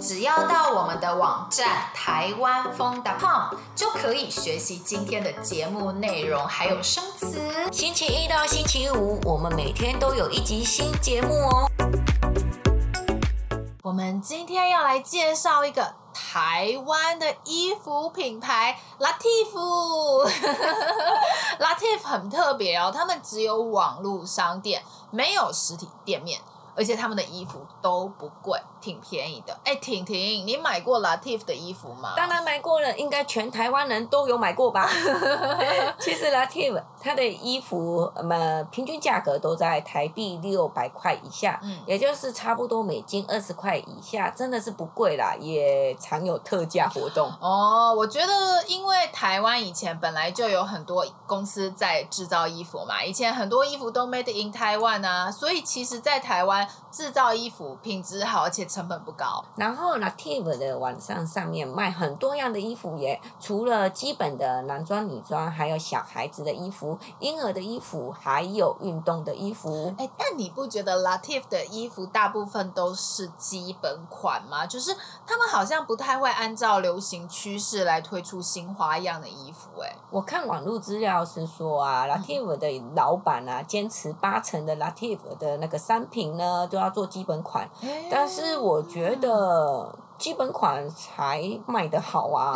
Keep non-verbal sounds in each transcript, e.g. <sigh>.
只要到我们的网站台湾疯 .com 就可以学习今天的节目内容，还有生词。星期一到星期五，我们每天都有一集新节目哦。我们今天要来介绍一个台湾的衣服品牌 Latif，Latif <laughs> 很特别哦，他们只有网络商店，没有实体店面。而且他们的衣服都不贵，挺便宜的。哎，婷婷，你买过 Latif 的衣服吗？当然买过了，应该全台湾人都有买过吧？<laughs> 其实 Latif 它的衣服，呃，平均价格都在台币六百块以下，嗯，也就是差不多美金二十块以下，真的是不贵啦，也常有特价活动。哦，我觉得因为台湾以前本来就有很多公司在制造衣服嘛，以前很多衣服都 made in 台湾啊，所以其实，在台湾。制造衣服品质好，而且成本不高。然后 Lativ 的网上上面卖很多样的衣服耶，除了基本的男装、女装，还有小孩子的衣服、婴儿的衣服，还有运动的衣服。哎，但你不觉得 Lativ 的衣服大部分都是基本款吗？就是他们好像不太会按照流行趋势来推出新花样的衣服。哎，我看网络资料是说啊，Lativ 的老板啊，坚持八成的 Lativ 的那个商品呢。都要做基本款，但是我觉得基本款才卖得好啊！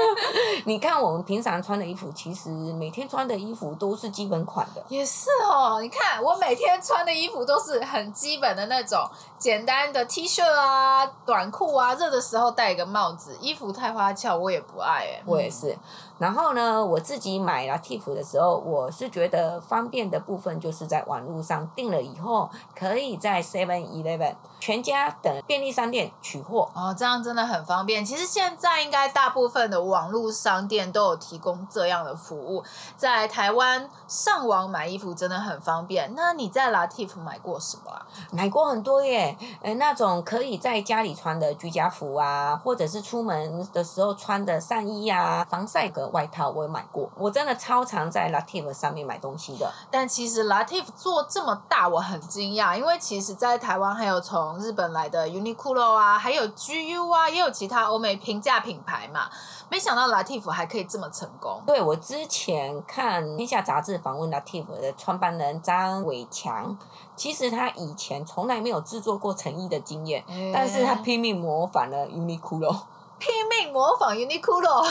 <laughs> 你看我们平常穿的衣服，其实每天穿的衣服都是基本款的。也是哦，你看我每天穿的衣服都是很基本的那种简单的 T 恤啊、短裤啊，热的时候戴一个帽子。衣服太花俏，我也不爱哎。我也是。然后呢，我自己买 Lativ 的时候，我是觉得方便的部分就是在网络上订了以后，可以在 Seven Eleven、全家等便利商店取货。哦，这样真的很方便。其实现在应该大部分的网络商店都有提供这样的服务。在台湾上网买衣服真的很方便。那你在 Latif 买过什么啊？买过很多耶，呃，那种可以在家里穿的居家服啊，或者是出门的时候穿的上衣啊，防晒的。外套我也买过，我真的超常在 Latif 上面买东西的。但其实 Latif 做这么大，我很惊讶，因为其实，在台湾还有从日本来的 Uniqlo 啊，还有 GU 啊，也有其他欧美平价品牌嘛。没想到 Latif 还可以这么成功。对，我之前看《天下杂志》访问 Latif 的创办人张伟强，其实他以前从来没有制作过成衣的经验，欸、但是他拼命模仿了 Uniqlo。拼命模仿 Uniqlo，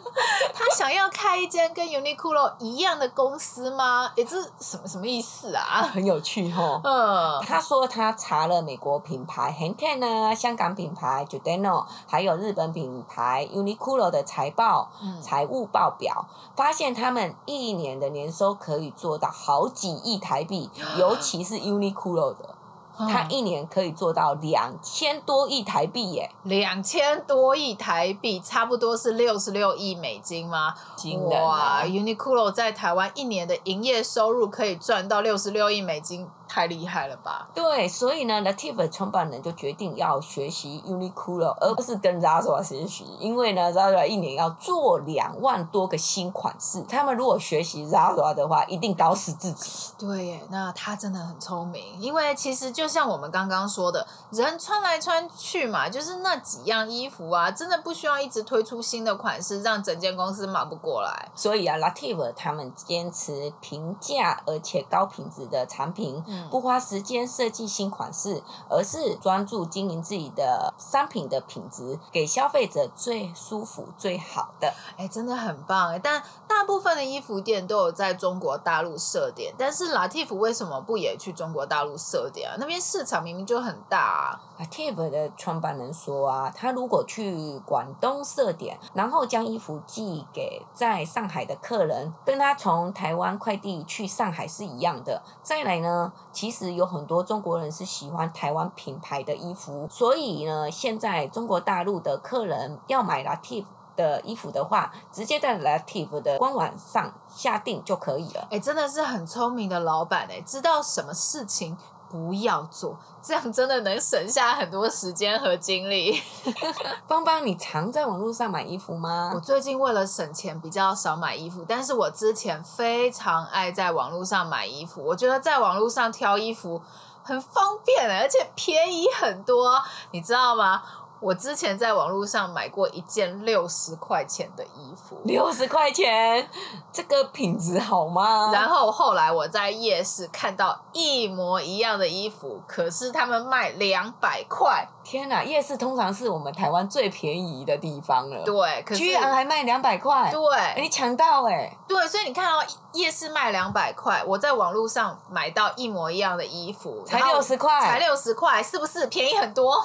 <laughs> 他想要开一间跟 Uniqlo 一样的公司吗？诶，这什么什么意思啊？很有趣哈。嗯，他说他查了美国品牌 Hang Ten 啊，香港品牌 Giordano，还有日本品牌 Uniqlo 的财报、嗯、财务报表，发现他们一年的年收可以做到好几亿台币，<gasps> 尤其是 Uniqlo 的。他一年可以做到两千多亿台币耶！两千多亿台币，差不多是六十六亿美金吗？惊人啊！哇，Uniqlo 在台湾一年的营业收入可以赚到六十六亿美金。太厉害了吧！对，所以呢，Lativ 的创办人就决定要学习 Uniqlo，而不是跟 Zara 学习，因为呢，Zara 一年要做两万多个新款式，他们如果学习 Zara 的话，一定搞死自己。对耶，那他真的很聪明，因为其实就像我们刚刚说的，人穿来穿去嘛，就是那几样衣服啊，真的不需要一直推出新的款式，让整间公司忙不过来。所以啊，Lativ 他们坚持平价而且高品质的产品。嗯不花时间设计新款式，而是专注经营自己的商品的品质，给消费者最舒服、最好的。哎，真的很棒哎！但大部分的衣服店都有在中国大陆设点，但是 Latif 为什么不也去中国大陆设点啊？那边市场明明就很大啊。！Latif 的创办人说啊，他如果去广东设点，然后将衣服寄给在上海的客人，跟他从台湾快递去上海是一样的。再来呢，其实有很多中国人是喜欢台湾品牌的衣服，所以呢，现在中国大陆的客人要买 Latif 的衣服的话，直接在 Latif 的官网上下定就可以了。哎，真的是很聪明的老板哎，知道什么事情。不要做，这样真的能省下很多时间和精力。<laughs> 邦邦，你常在网络上买衣服吗？我最近为了省钱，比较少买衣服，但是我之前非常爱在网络上买衣服。我觉得在网络上挑衣服很方便，而且便宜很多，你知道吗？我之前在网络上买过一件六十块钱的衣服，六十块钱，这个品质好吗？然后后来我在夜市看到一模一样的衣服，可是他们卖两百块。天哪！夜市通常是我们台湾最便宜的地方了。对，可是居然还卖两百块。对，你抢到哎。对，所以你看到夜市卖两百块，我在网络上买到一模一样的衣服，才六十块，才六十块，是不是便宜很多？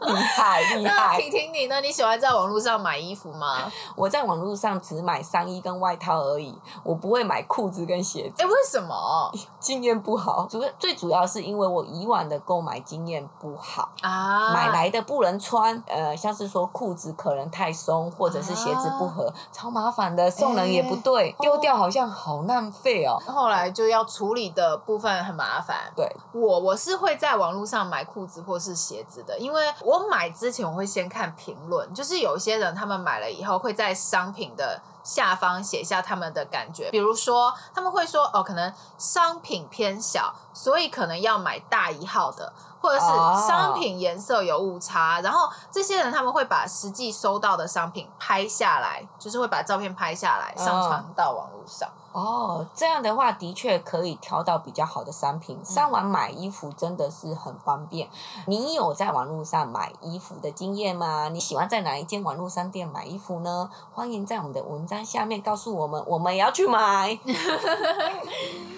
厉 <laughs> 害厉害！那婷婷你呢？你喜欢在网络上买衣服吗？<laughs> 我在网络上只买上衣跟外套而已，我不会买裤子跟鞋子。哎，为什么？经验不好，主要最主要是因为我以往的购买经验不好。啊，买来的不能穿，呃，像是说裤子可能太松，或者是鞋子不合，啊、超麻烦的，送人也不对，丢、欸、掉好像好浪费哦。后来就要处理的部分很麻烦。对，我我是会在网络上买裤子或是鞋子的，因为我买之前我会先看评论，就是有些人他们买了以后会在商品的下方写下他们的感觉，比如说他们会说哦，可能商品偏小，所以可能要买大一号的。或者是商品颜色有误差，oh. 然后这些人他们会把实际收到的商品拍下来，就是会把照片拍下来上传到网络上。哦，oh, 这样的话的确可以挑到比较好的商品。上网买衣服真的是很方便。嗯、你有在网络上买衣服的经验吗？你喜欢在哪一间网络商店买衣服呢？欢迎在我们的文章下面告诉我们，我们也要去买。<laughs>